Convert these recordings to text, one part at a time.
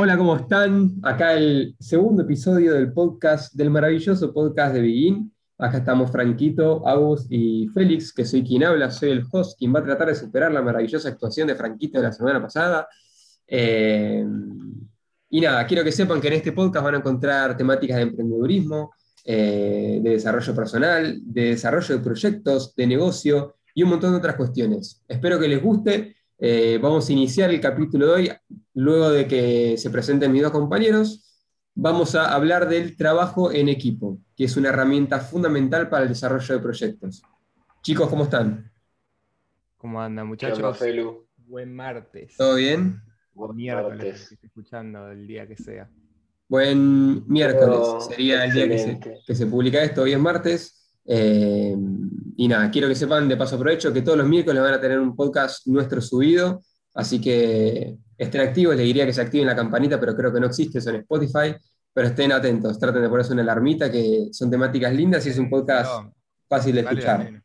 Hola, ¿cómo están? Acá el segundo episodio del podcast, del maravilloso podcast de Begin. Acá estamos Franquito, Agus y Félix, que soy quien habla, soy el host, quien va a tratar de superar la maravillosa actuación de Franquito de la semana pasada. Eh, y nada, quiero que sepan que en este podcast van a encontrar temáticas de emprendedurismo, eh, de desarrollo personal, de desarrollo de proyectos, de negocio y un montón de otras cuestiones. Espero que les guste. Eh, vamos a iniciar el capítulo de hoy, luego de que se presenten mis dos compañeros. Vamos a hablar del trabajo en equipo, que es una herramienta fundamental para el desarrollo de proyectos. Chicos, ¿cómo están? ¿Cómo andan, muchachos? Buen martes. ¿Todo bien? Buen miércoles, que estoy escuchando el día que sea. Buen miércoles, sería el día que se, que se, publica esto, hoy es martes. Eh, y nada, quiero que sepan, de paso aprovecho, que todos los miércoles van a tener un podcast nuestro subido, así que estén activos, les diría que se activen la campanita, pero creo que no existe eso en Spotify, pero estén atentos, traten de ponerse una alarmita, que son temáticas lindas y es un podcast fácil de escuchar.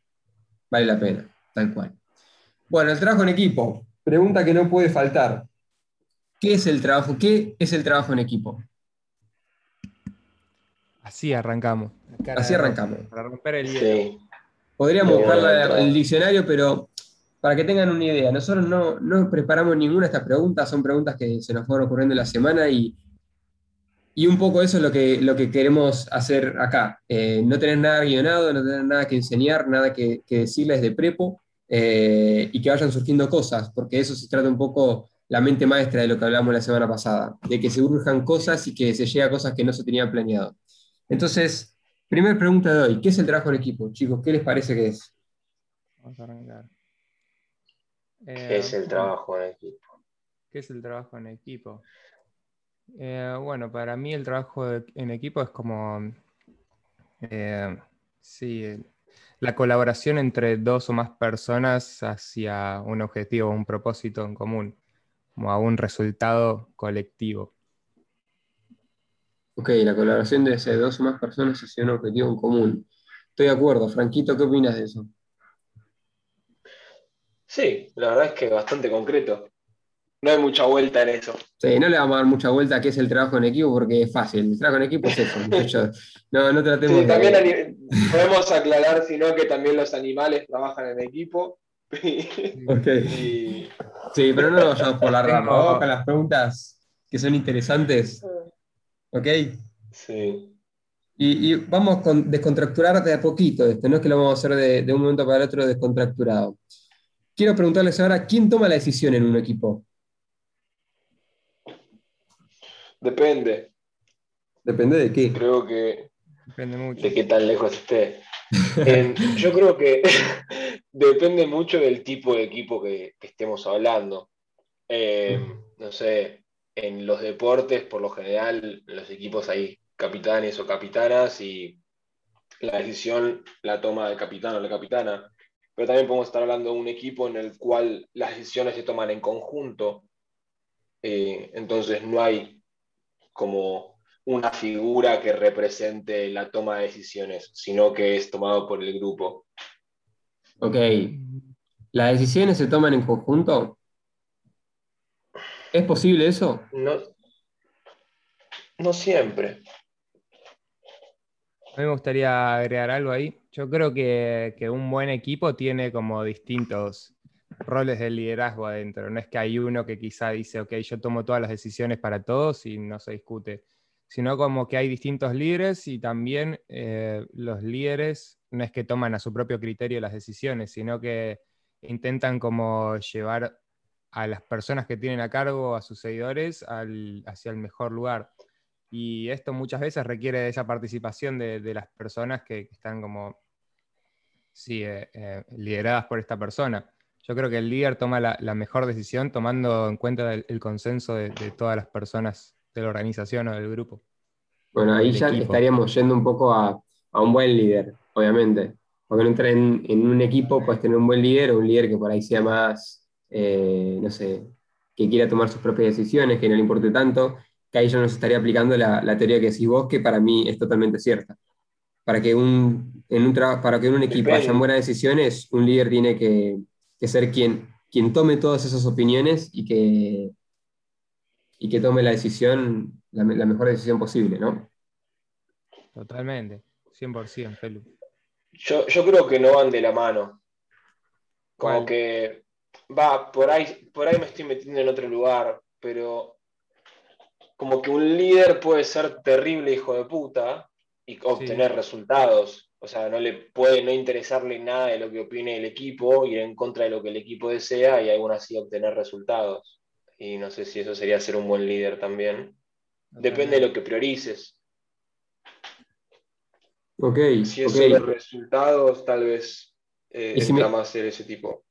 Vale la pena, tal cual. Bueno, el trabajo en equipo, pregunta que no puede faltar. ¿Qué es el trabajo? ¿Qué es el trabajo en equipo? Así arrancamos. Así arrancamos. Para romper el hielo. Podríamos buscar el diccionario, pero para que tengan una idea, nosotros no, no, preparamos ninguna de estas preguntas, son preguntas que se nos fueron ocurriendo en la semana y, y un poco eso es lo que, lo que queremos hacer acá. Eh, no tener nada guionado, no tener nada que enseñar, nada que, que decirles de prepo eh, y que vayan surgiendo cosas, porque eso se trata un poco la mente maestra de lo que hablamos la semana pasada, de que se urjan cosas y que se llegue a cosas que no se tenían planeado. Entonces, primera pregunta de hoy, ¿qué es el trabajo en equipo? Chicos, ¿qué les parece que es? Vamos a arrancar. ¿Qué es el trabajo en equipo? ¿Qué es el trabajo en equipo? Eh, bueno, para mí el trabajo en equipo es como, eh, sí, la colaboración entre dos o más personas hacia un objetivo, un propósito en común como a un resultado colectivo. Ok, la colaboración de dos o más personas hacia un objetivo en común. Estoy de acuerdo. Franquito, ¿qué opinas de eso? Sí, la verdad es que bastante concreto. No hay mucha vuelta en eso. Sí, no le vamos a dar mucha vuelta a qué es el trabajo en equipo porque es fácil. El trabajo en equipo es eso, No, no tratemos sí, también podemos aclarar, si no, que también los animales trabajan en equipo Sí, pero no nos vayamos por la rama. Vamos con las preguntas que son interesantes. ¿Ok? Sí. Y, vamos a descontracturar de a poquito esto, no es que lo vamos a hacer de, de, un momento para el otro descontracturado. Quiero preguntarles ahora, ¿quién toma la decisión en un equipo? Depende. ¿Depende de qué? Creo que... Depende mucho. De qué tan lejos esté. yo creo que depende mucho del tipo de equipo que, estemos hablando. Eh, no sé, en los deportes, por lo general, en los equipos hay capitanes o capitanas y la decisión la toma el capitán o la capitana. Pero también podemos estar hablando de un equipo en el cual las decisiones se toman en conjunto. Eh, entonces no hay como una figura que represente la toma de decisiones, sino que es tomado por el grupo. Ok. ¿Las decisiones se toman en conjunto? ¿Es posible eso? No, no siempre. A mí me gustaría agregar algo ahí. Yo creo que, un buen equipo tiene como distintos roles de liderazgo adentro. No es que hay uno que quizá dice, ok, yo tomo todas las decisiones para todos y no se discute sino como que hay distintos líderes y también eh, los líderes no es que toman a su propio criterio las decisiones, sino que intentan como llevar a las personas que tienen a cargo, a sus seguidores, hacia el mejor lugar. Y esto muchas veces requiere de esa participación de, las personas que, están como, sí, eh, eh, lideradas por esta persona. Yo creo que el líder toma la, mejor decisión tomando en cuenta el, consenso de todas las personas de la organización o del grupo. Bueno, ahí ya estaríamos yendo un poco a, un buen líder, obviamente. Porque no entrar en, un equipo, puedes tener un buen líder o un líder que por ahí sea más, eh, no sé, que quiera tomar sus propias decisiones, que no le importe tanto, que ahí ya nos estaría aplicando la, teoría que decís vos, que para mí es totalmente cierta. Para que, un, en un para que en un equipo haya buenas decisiones, un líder tiene que, ser quien, quien tome todas esas opiniones y que, y que tome la decisión, la, mejor decisión posible, ¿no? Totalmente, 100%, Felu. Yo, yo creo que no van de la mano. Como que va, por ahí, por ahí me estoy metiendo en otro lugar, pero como que un líder puede ser terrible hijo de puta y obtener resultados. O sea, no le puede no interesarle nada de lo que opine el equipo, ir en contra de lo que el equipo desea y aún así obtener resultados. Y no sé si eso sería ser un buen líder también. Depende de lo que priorices. Ok. Si es okay. resultados, tal vez eh, si más ser ese tipo.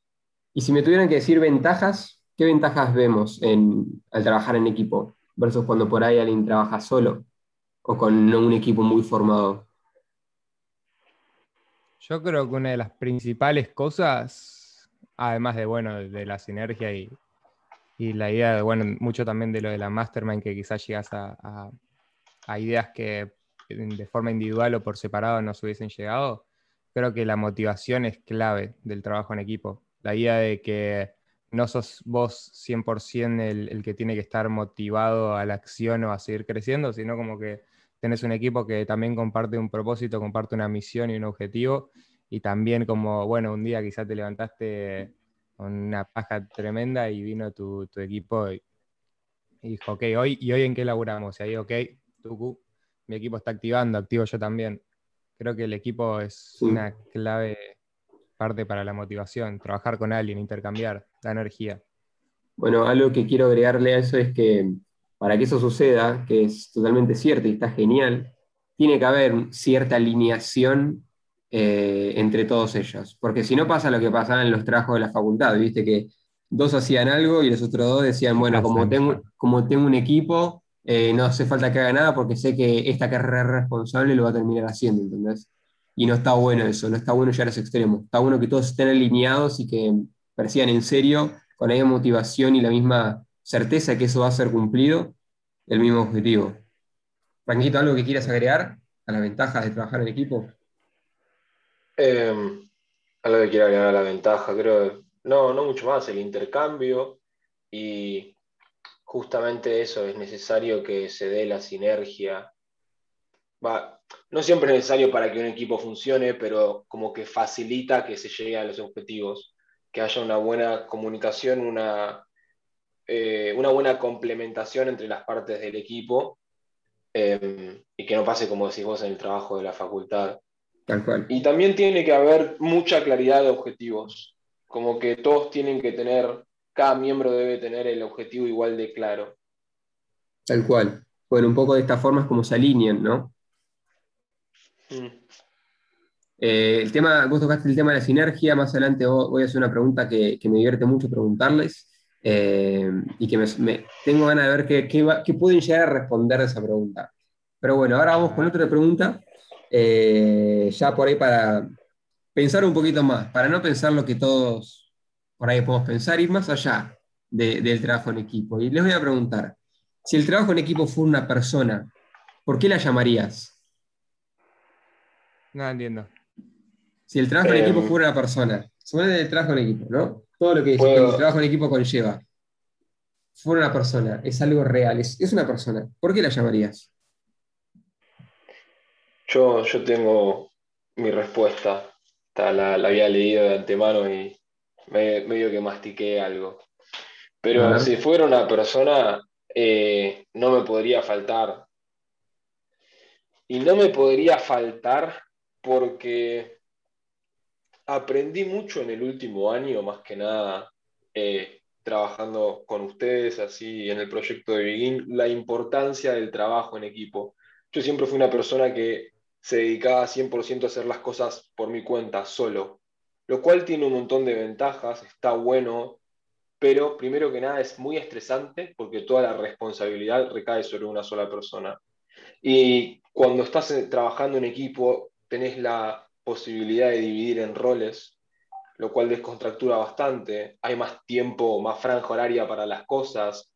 Y si me tuvieran que decir ventajas, ¿qué ventajas vemos al trabajar en equipo versus cuando por ahí alguien trabaja solo o con un equipo muy formado? Yo creo que una de las principales cosas, además de, bueno, de la sinergia y, la idea de, bueno, mucho también de lo de la mastermind, que quizás llegas a, ideas que de forma individual o por separado no se hubiesen llegado, creo que la motivación es clave del trabajo en equipo. La idea de que no sos vos 100% el, el que tiene que estar motivado a la acción o a seguir creciendo, sino como que tenés un equipo que también comparte un propósito, comparte una misión y un objetivo, y también como, bueno, un día quizás te levantaste con una paja tremenda y vino tu, equipo y, dijo, ok, hoy, ¿y hoy en qué laburamos? Y ahí, ok, Tuku, mi equipo está activando, activo yo también. Creo que el equipo es una clave parte para la motivación, trabajar con alguien, intercambiar la energía. Bueno, algo que quiero agregarle a eso es que para que eso suceda, que es totalmente cierto y está genial, tiene que haber cierta alineación eh, entre todos ellos. Porque si no pasa lo que pasaba en los trabajos de la facultad, viste que dos hacían algo y los otros dos decían, bueno, como tengo, como tengo un equipo, eh, no hace falta que haga nada porque sé que esta carrera responsable lo va a terminar haciendo, ¿entendés? Y no está bueno eso, no está bueno llegar a ese extremo. Está bueno que todos estén alineados y que persigan en serio, con la misma motivación y la misma certeza que eso va a ser cumplido, el mismo objetivo. Franquito, ¿algo que quieras agregar a las ventajas de trabajar en equipo? Eh, algo que quiera agregar a la ventaja, creo, no, no mucho más, el intercambio y justamente eso, es necesario que se dé la sinergia. Va, no siempre es necesario para que un equipo funcione, pero como que facilita que se llegue a los objetivos, que haya una buena comunicación, una eh, una buena complementación entre las partes del equipo eh, y que no pase, como decís vos, en el trabajo de la facultad. Tal cual. Y también tiene que haber mucha claridad de objetivos, como que todos tienen que tener, cada miembro debe tener el objetivo igual de claro. Tal cual. Bueno, un poco de esta forma es como se alinean, ¿no? Eh, el tema, vos tocaste el tema de la sinergia, más adelante voy a hacer una pregunta que, me divierte mucho preguntarles. Eh, y que tengo ganas de ver qué, pueden llegar a responder a esa pregunta. Pero bueno, ahora vamos con otra pregunta, eh, ya por ahí para pensar un poquito más, para no pensar lo que todos por ahí podemos pensar, ir más allá del trabajo en equipo. Y les voy a preguntar, si el trabajo en equipo fuera una persona, ¿por qué la llamarías? No entiendo. Si el trabajo en equipo fuera una persona, suena el trabajo en equipo, ¿no? todo lo que el trabajo en equipo conlleva. Fue una persona, es algo real, es, una persona. ¿Por qué la llamarías? Yo, yo tengo mi respuesta. La, había leído de antemano y medio que mastiqué algo. Pero si fuera una persona, eh, no me podría faltar. Y no me podría faltar porque aprendí mucho en el último año, más que nada, eh, trabajando con ustedes, así en el proyecto de Begin, la importancia del trabajo en equipo. Yo siempre fui una persona que se dedicaba 100% a hacer las cosas por mi cuenta, solo, lo cual tiene un montón de ventajas, está bueno, pero primero que nada es muy estresante porque toda la responsabilidad recae sobre una sola persona. Y cuando estás trabajando en equipo, tenés la posibilidad de dividir en roles, lo cual descontractura bastante. Hay más tiempo, más franja horaria para las cosas.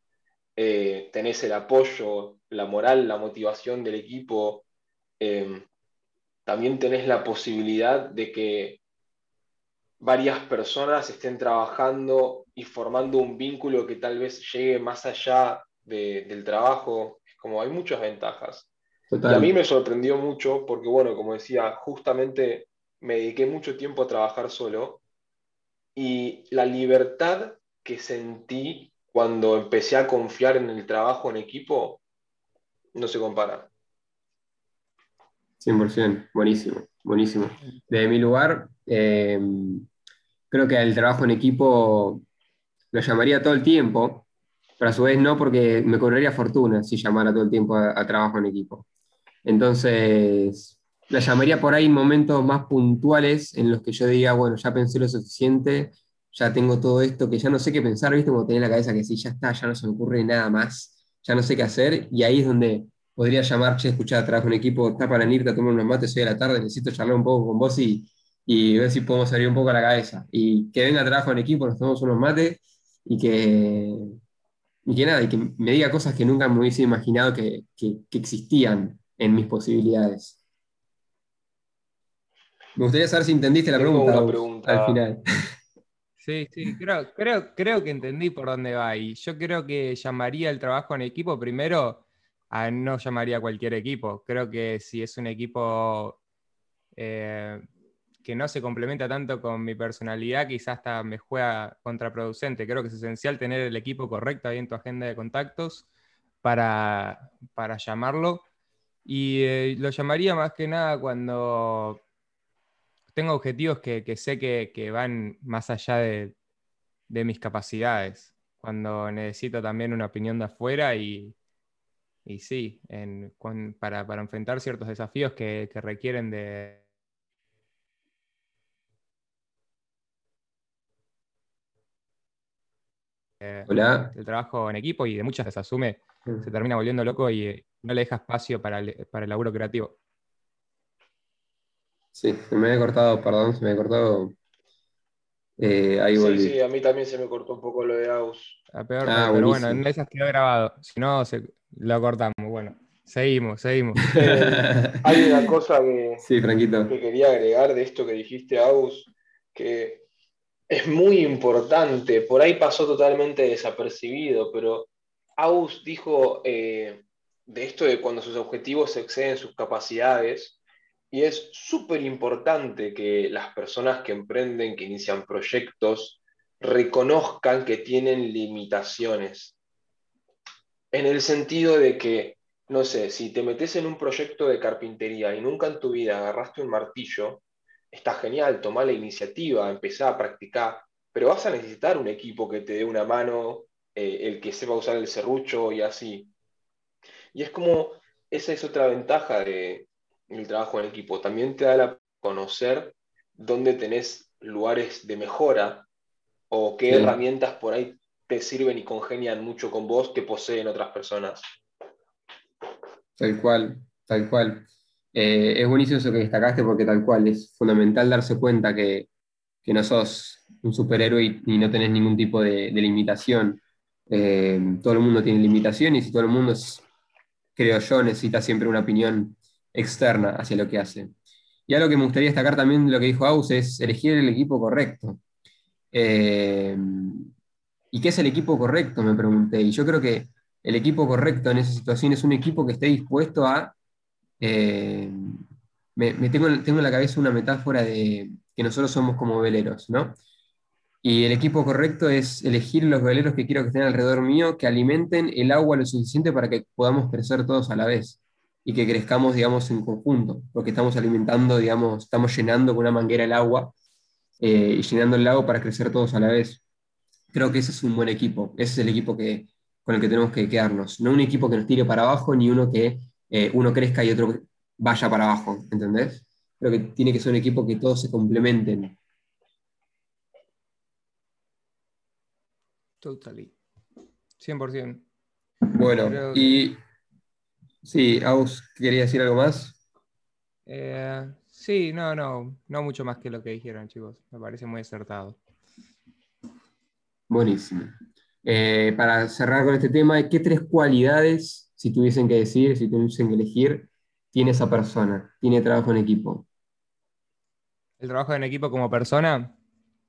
Eh, tenés el apoyo, la moral, la motivación del equipo. Em, también tenés la posibilidad de que varias personas estén trabajando y formando un vínculo que tal vez llegue más allá del trabajo, es como hay muchas ventajas. Total. Y a mí me sorprendió mucho porque, bueno, como decía, justamente me dediqué mucho tiempo a trabajar solo y la libertad que sentí cuando empecé a confiar en el trabajo en equipo no se compara. 100%, buenísimo, buenísimo. Desde mi lugar, eh, creo que el trabajo en equipo lo llamaría todo el tiempo, pero a su vez no porque me cobraría fortuna si llamara todo el tiempo a, a trabajo en equipo. Entonces, la llamaría por ahí en momentos más puntuales en los que yo diga, bueno, ya pensé lo suficiente, ya tengo todo esto, que ya no sé qué pensar, ¿viste? Como tener en la cabeza que sí, ya está, ya no se me ocurre nada más, ya no sé qué hacer, y ahí es donde podría llamar, che, escuchar, trabajo en equipo, está para venirte a tomar unos mates hoy a la tarde, necesito charlar un poco con vos y, y ver si podemos salir un poco a la cabeza. Y que venga trabajo en equipo, nos tomamos unos mates y que, y que nada, y que me diga cosas que nunca me hubiese imaginado que, que existían en mis posibilidades. Me gustaría saber si entendiste la pregunta, una pregunta. al final. Sí, sí, creo, creo, creo que entendí por dónde va. Y yo creo que llamaría el trabajo en equipo primero a no llamaría a cualquier equipo. Creo que si es un equipo eh, que no se complementa tanto con mi personalidad, quizás hasta me juega contraproducente. Creo que es esencial tener el equipo correcto ahí en tu agenda de contactos para, para llamarlo. Y eh, lo llamaría más que nada cuando tengo objetivos que, sé que, van más allá de, de mis capacidades. Cuando necesito también una opinión de afuera y, y sí, en- para, para enfrentar ciertos desafíos que requieren de, Hola. del trabajo en equipo y de muchas se asume, se termina volviendo loco y eh, no le deja espacio para el, para el laburo creativo. Sí, se me había cortado, perdón, se me había cortado. Eh, ahí Sí, volví. sí, a mí también se me cortó un poco lo de Aus. A peor, Ah, pero bueno, en esas quedó grabado. Si no, se- lo cortamos. Bueno, seguimos, seguimos. Eh, hay una cosa que, Sí, Franquito. que quería agregar de esto que dijiste, Aus, que es muy importante. Por ahí pasó totalmente desapercibido, pero Aus dijo eh, de esto de cuando sus objetivos exceden sus capacidades. Y es súper importante que las personas que emprenden, que inician proyectos, reconozcan que tienen limitaciones. En el sentido de que, no sé, si te metes en un proyecto de carpintería y nunca en tu vida agarraste un martillo, está genial, toma la iniciativa, empezá a practicar, pero vas a necesitar un equipo que te dé una mano, eh, el que sepa usar el serrucho y así. Y es como, esa es otra ventaja de, del trabajo en equipo. También te da la conocer dónde tenés lugares de mejora o qué Sí. herramientas por ahí te sirven y congenian mucho con vos que poseen otras personas. Tal cual, tal cual. Eh, es buenísimo eso que destacaste porque tal cual, es fundamental darse cuenta que, que no sos un superhéroe y, y no tenés ningún tipo de, limitación. Eh, todo el mundo tiene limitaciones y todo el mundo, es- creo yo, necesita siempre una opinión externa hacia lo que hace. Y algo que me gustaría destacar también lo que dijo Aus es elegir el equipo correcto. Eh, ¿y qué es el equipo correcto? Me pregunté. Y yo creo que el equipo correcto en esa situación es un equipo que esté dispuesto a... eh, me, tengo, tengo en la cabeza una metáfora de que nosotros somos como veleros, ¿no? Y el equipo correcto es elegir los veleros que quiero que estén alrededor mío, que alimenten el agua lo suficiente para que podamos crecer todos a la vez y que crezcamos, digamos, en conjunto, porque estamos alimentando, digamos, estamos llenando con una manguera el agua eh, y llenando el lago para crecer todos a la vez. Creo que ese es un buen equipo, ese es el equipo que, con el que tenemos que quedarnos, no un equipo que nos tire para abajo, ni uno que eh, uno crezca y otro vaya para abajo, ¿entendés? Creo que tiene que ser un equipo que todos se complementen. Totally. 100%. Bueno, Creo y sí, Aus, ¿quería decir algo más? Eh, sí, no, no, no mucho más que lo que dijeron, chicos. Me parece muy acertado. Buenísimo. Eh, para cerrar con este tema, ¿qué tres cualidades, si tuviesen que decir, si tuviesen que elegir, tiene esa persona? Tiene trabajo en equipo. El trabajo en equipo como persona,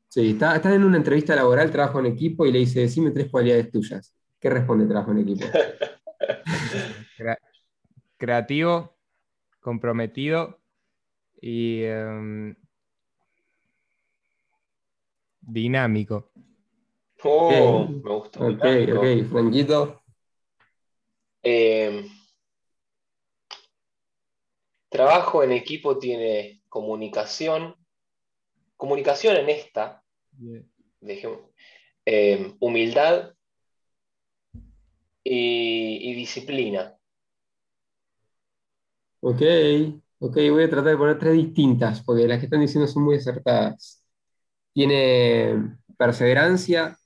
Sí, está, está en una entrevista laboral, trabajo en equipo y le dice, decime tres cualidades tuyas. ¿Qué responde trabajo en equipo? creativo, comprometido y em, dinámico. Oh, me gusta. Ok, ok, Franquito. Em, trabajo en equipo tiene comunicación. Comunicación en esta. Em, humildad y, disciplina. Ok, ok, voy a tratar de poner tres distintas, porque las que están diciendo son muy acertadas. Tiene perseverancia,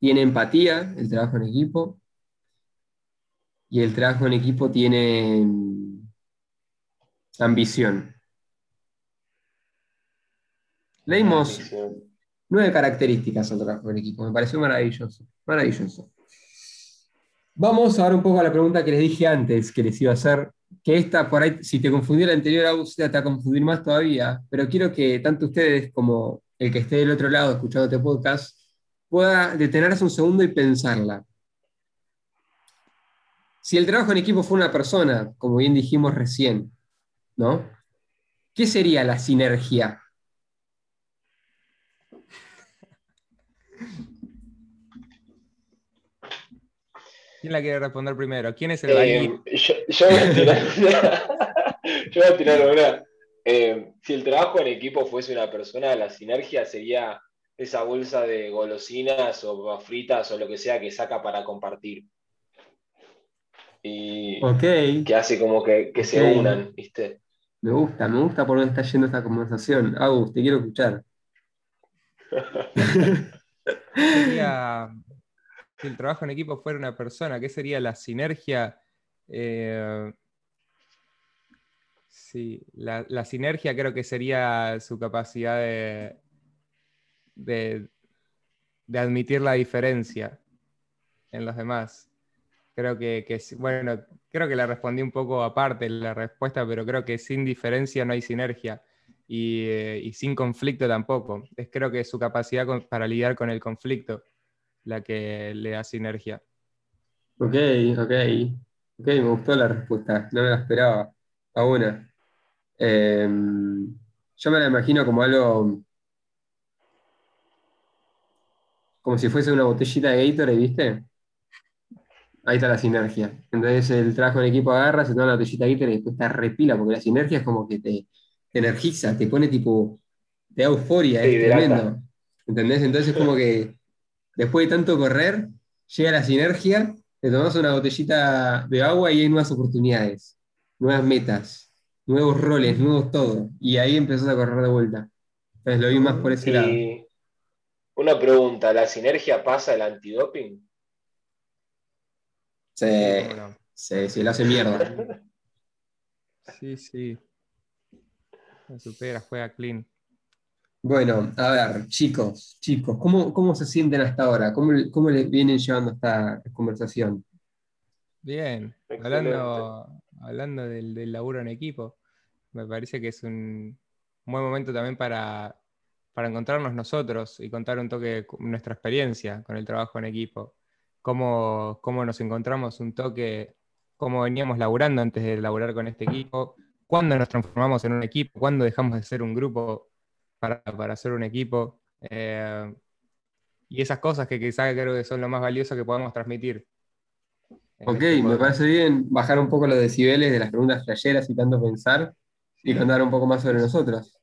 tiene empatía, el trabajo en equipo, y el trabajo en equipo tiene mm, ambición. Leímos nueve características al trabajo en equipo, me pareció maravilloso, maravilloso. Vamos a ver un poco a la pregunta que les dije antes que les iba a hacer, que esta por ahí, si te confundió la anterior, usted te va a confundir más todavía, pero quiero que tanto ustedes como el que esté del otro lado escuchando este podcast pueda detenerse un segundo y pensarla. Si el trabajo en equipo fue una persona, como bien dijimos recién, ¿no? ¿Qué sería la sinergia? ¿Quién la quiere responder primero? ¿Quién es el eh, yo, voy a tirar yo voy a tirar una. Eh, si el trabajo en equipo fuese una persona, la sinergia sería esa bolsa de golosinas o fritas o lo que sea que saca para compartir. Y que hace como que, se unan, ¿viste? Me gusta, me gusta por dónde está yendo esta conversación. Agus, te quiero escuchar. si el trabajo en equipo fuera una persona, ¿qué sería la sinergia? Eh, sí, la, sinergia creo que sería su capacidad de, de, admitir la diferencia en los demás. Creo que, bueno, creo que la respondí un poco aparte la respuesta, pero creo que sin diferencia no hay sinergia y, eh, sin conflicto tampoco. Es creo que su capacidad para lidiar con el conflicto la que le da sinergia. Ok, ok. Ok, me gustó la respuesta, no me la esperaba. A una. Em, yo me la imagino como algo. Como si fuese una botellita de Gatorade, ¿viste? Ahí está la sinergia. Entonces el trabajo en equipo agarra, se toma la botellita de Gatorade y después te repila, porque la sinergia es como que te, energiza, te pone tipo. te da euforia, es tremendo. ¿Entendés? Entonces es como que después de tanto correr, llega la sinergia, te tomas una botellita de agua y hay nuevas oportunidades, nuevas metas, nuevos roles, nuevos todo. Y ahí empezás a correr de vuelta. Entonces lo vi más por ese lado. Una pregunta, ¿la sinergia pasa el antidoping? Sí, sí, se lo hace mierda. Sí, sí. Se supera, juega clean. Bueno, a ver, chicos, chicos, ¿cómo, se sienten hasta ahora? ¿Cómo, cómo les vienen llevando esta conversación? Bien, hablando, hablando del, laburo en equipo, me parece que es un buen momento también para, encontrarnos nosotros y contar un toque nuestra experiencia con el trabajo en equipo. Cómo, cómo nos encontramos un toque, cómo veníamos laburando antes de laburar con este equipo, cuándo nos transformamos en un equipo, cuándo dejamos de ser un grupo para, hacer un equipo. Eh, y esas cosas que quizás creo que son lo más valioso que podemos transmitir. Ok, me parece bien bajar un poco los decibeles de las preguntas flasheras y tanto pensar y contar un poco más sobre nosotros.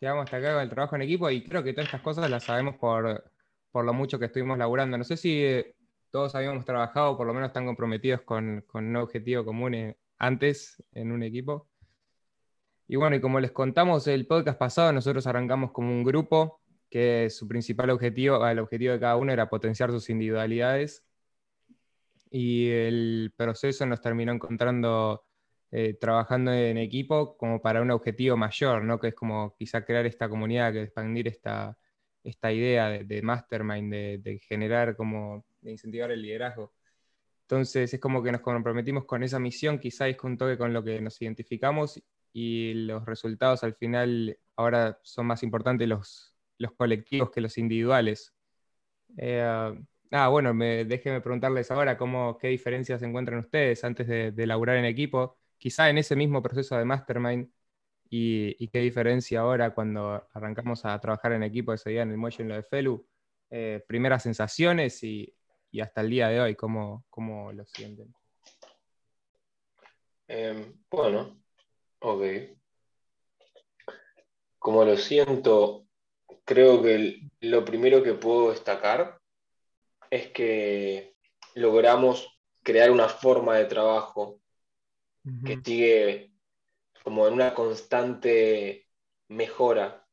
Llegamos hasta acá con el trabajo en equipo y creo que todas estas cosas las sabemos por, lo mucho que estuvimos laburando. No sé si eh, todos habíamos trabajado, por lo menos están comprometidos con, con un objetivo común eh, antes en un equipo. Y bueno, y como les contamos el podcast pasado, nosotros arrancamos como un grupo que su principal objetivo, el objetivo de cada uno era potenciar sus individualidades. Y el proceso nos terminó encontrando eh, trabajando en equipo como para un objetivo mayor, ¿no? que es como quizá crear esta comunidad, que expandir esta, esta idea de, mastermind, de, de, generar como, de incentivar el liderazgo. Entonces es como que nos comprometimos con esa misión, quizá es un toque con lo que nos identificamos y los resultados al final ahora son más importantes los, los colectivos que los individuales. Eh, Ah, bueno, me, déjenme preguntarles ahora cómo, qué diferencias encuentran ustedes antes de, de laburar en equipo, quizá en ese mismo proceso de mastermind, y, qué diferencia ahora cuando arrancamos a trabajar en equipo ese día en el muelle en lo de Felu, eh, primeras sensaciones y, hasta el día de hoy, cómo, cómo lo sienten. Em, bueno, ok. Como lo siento, creo que lo primero que puedo destacar es que logramos crear una forma de trabajo que sigue como en una constante mejora,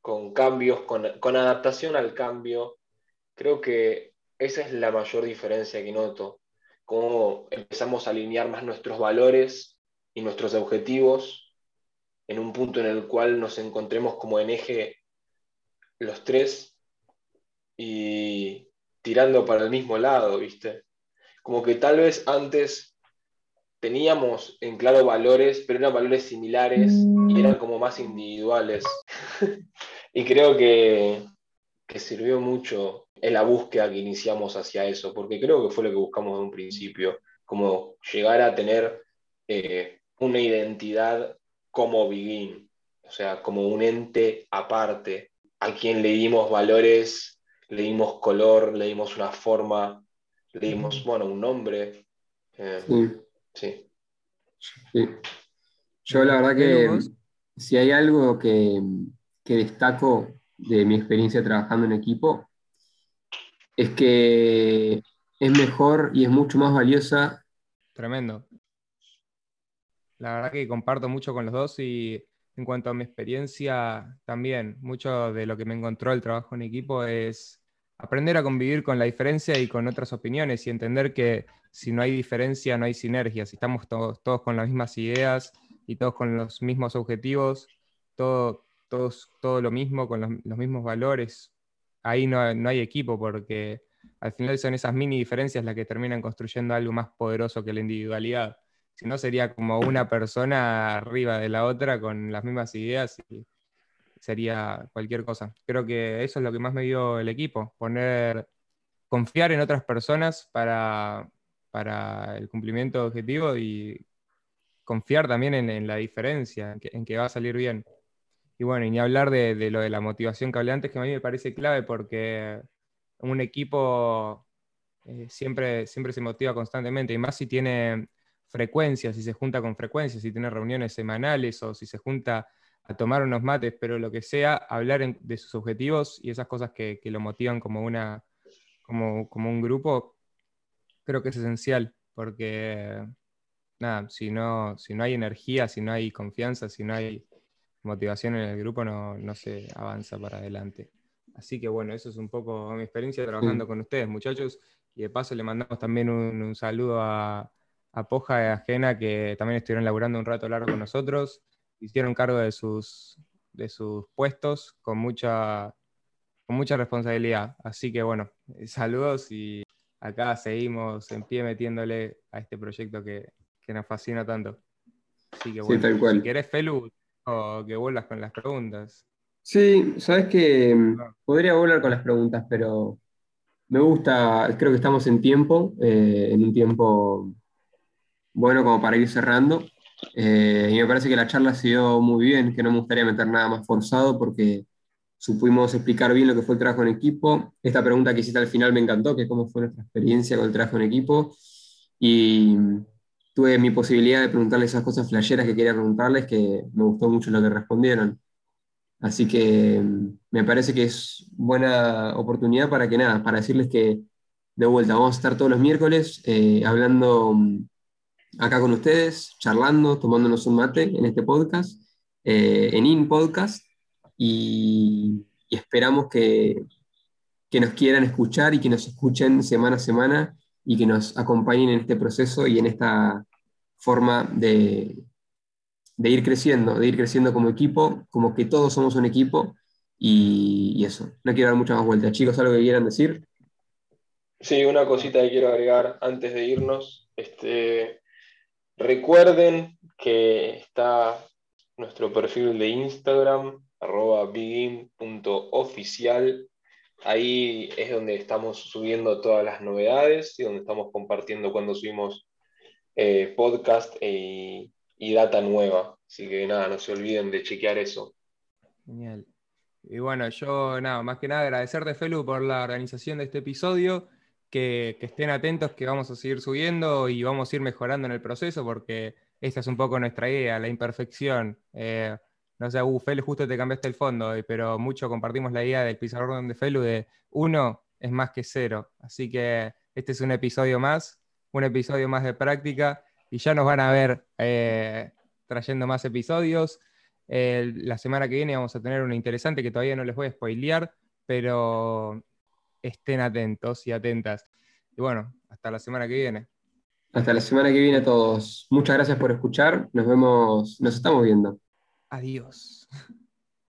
con cambios, con, con adaptación al cambio. Creo que esa es la mayor diferencia que noto, cómo empezamos a alinear más nuestros valores y nuestros objetivos en un punto en el cual nos encontremos como en eje los tres y tirando para el mismo lado, ¿viste? Como que tal vez antes teníamos en claro valores, pero eran valores similares y eran como más individuales. y creo que, que sirvió mucho en la búsqueda que iniciamos hacia eso, porque creo que fue lo que buscamos en un principio, como llegar a tener eh, una identidad como Begin, o sea, como un ente aparte, a quien le dimos valores, le dimos color, le dimos una forma, le dimos, bueno, un nombre. Eh, sí. Sí. Yo la verdad que si hay algo que, que destaco de mi experiencia trabajando en equipo, es que es mejor y es mucho más valiosa. Tremendo. La verdad que comparto mucho con los dos y en cuanto a mi experiencia, también mucho de lo que me encontró el trabajo en equipo es aprender a convivir con la diferencia y con otras opiniones y entender que si no hay diferencia, no hay sinergia. Si estamos todos, todos con las mismas ideas y todos con los mismos objetivos, todo, todos, todo lo mismo, con los, mismos valores, ahí no, no, hay equipo porque al final son esas mini diferencias las que terminan construyendo algo más poderoso que la individualidad. Si no, sería como una persona arriba de la otra con las mismas ideas y sería cualquier cosa. Creo que eso es lo que más me dio el equipo, poner, confiar en otras personas para, para el cumplimiento de objetivo y confiar también en, la diferencia, en que, va a salir bien. Y bueno, y ni hablar de, lo de la motivación que hablé antes, que a mí me parece clave porque un equipo eh, siempre, siempre se motiva constantemente, y más si tiene frecuencia, si se junta con frecuencia, si tiene reuniones semanales o si se junta a tomar unos mates, pero lo que sea, hablar de sus objetivos y esas cosas que, lo motivan como, una, como, un grupo, creo que es esencial, porque nada, si no, si no hay energía, si no hay confianza, si no hay motivación en el grupo, no, no se avanza para adelante. Así que bueno, eso es un poco mi experiencia trabajando con ustedes, muchachos. Y de paso le mandamos también un saludo a, a Poja y a Jena, que también estuvieron laburando un rato largo con nosotros, hicieron cargo de sus, de sus puestos con mucha, con mucha responsabilidad. Así que bueno, saludos y acá seguimos en pie metiéndole a este proyecto que, nos fascina tanto. Así que bueno, si querés, Felu, o que vuelvas con las preguntas. Sí, sabes que mm, podría volver con las preguntas, pero me gusta, creo que estamos en tiempo, eh, en un tiempo bueno como para ir cerrando. Eh, y me parece que la charla ha sido muy bien, que no me gustaría meter nada más forzado porque supimos explicar bien lo que fue el trabajo en equipo. Esta pregunta que hiciste al final me encantó, que cómo fue nuestra experiencia con el trabajo en equipo. Y tuve mi posibilidad de preguntarles esas cosas flasheras que quería preguntarles, que me gustó mucho lo que respondieron. Así que me parece que es buena oportunidad para que nada, para decirles que de vuelta vamos a estar todos los miércoles eh, hablando acá con ustedes, charlando, tomándonos un mate en este podcast, eh, en In Podcast, y, esperamos que, que, nos quieran escuchar y que nos escuchen semana a semana y que nos acompañen en este proceso y en esta forma de, de ir creciendo, de ir creciendo como equipo, como que todos somos un equipo y, eso. No quiero dar mucha más vuelta. Chicos, ¿algo que quieran decir? Sí, una cosita que quiero agregar antes de irnos. Este, Recuerden que está nuestro perfil de Instagram, arroba begin.oficial, ahí es donde estamos subiendo todas las novedades y donde estamos compartiendo cuando subimos eh, podcast y, data nueva. Así que nada, no se olviden de chequear eso. Genial. Y bueno, yo nada, más que nada agradecerte, Felu, por la organización de este episodio. Que, estén atentos, que vamos a seguir subiendo y vamos a ir mejorando en el proceso, porque esta es un poco nuestra idea, la imperfección. Eh, no sé, uh, Felu, justo te cambiaste el fondo, pero mucho compartimos la idea del pizarrón de Felu de uno es más que cero. Así que este es un episodio más, un episodio más de práctica y ya nos van a ver eh, trayendo más episodios. la semana que viene vamos a tener una interesante que todavía no les voy a spoilear, pero estén atentos y atentas. Y bueno, hasta la semana que viene. Hasta la semana que viene a todos. Muchas gracias por escuchar. Nos vemos, nos estamos viendo. Adiós.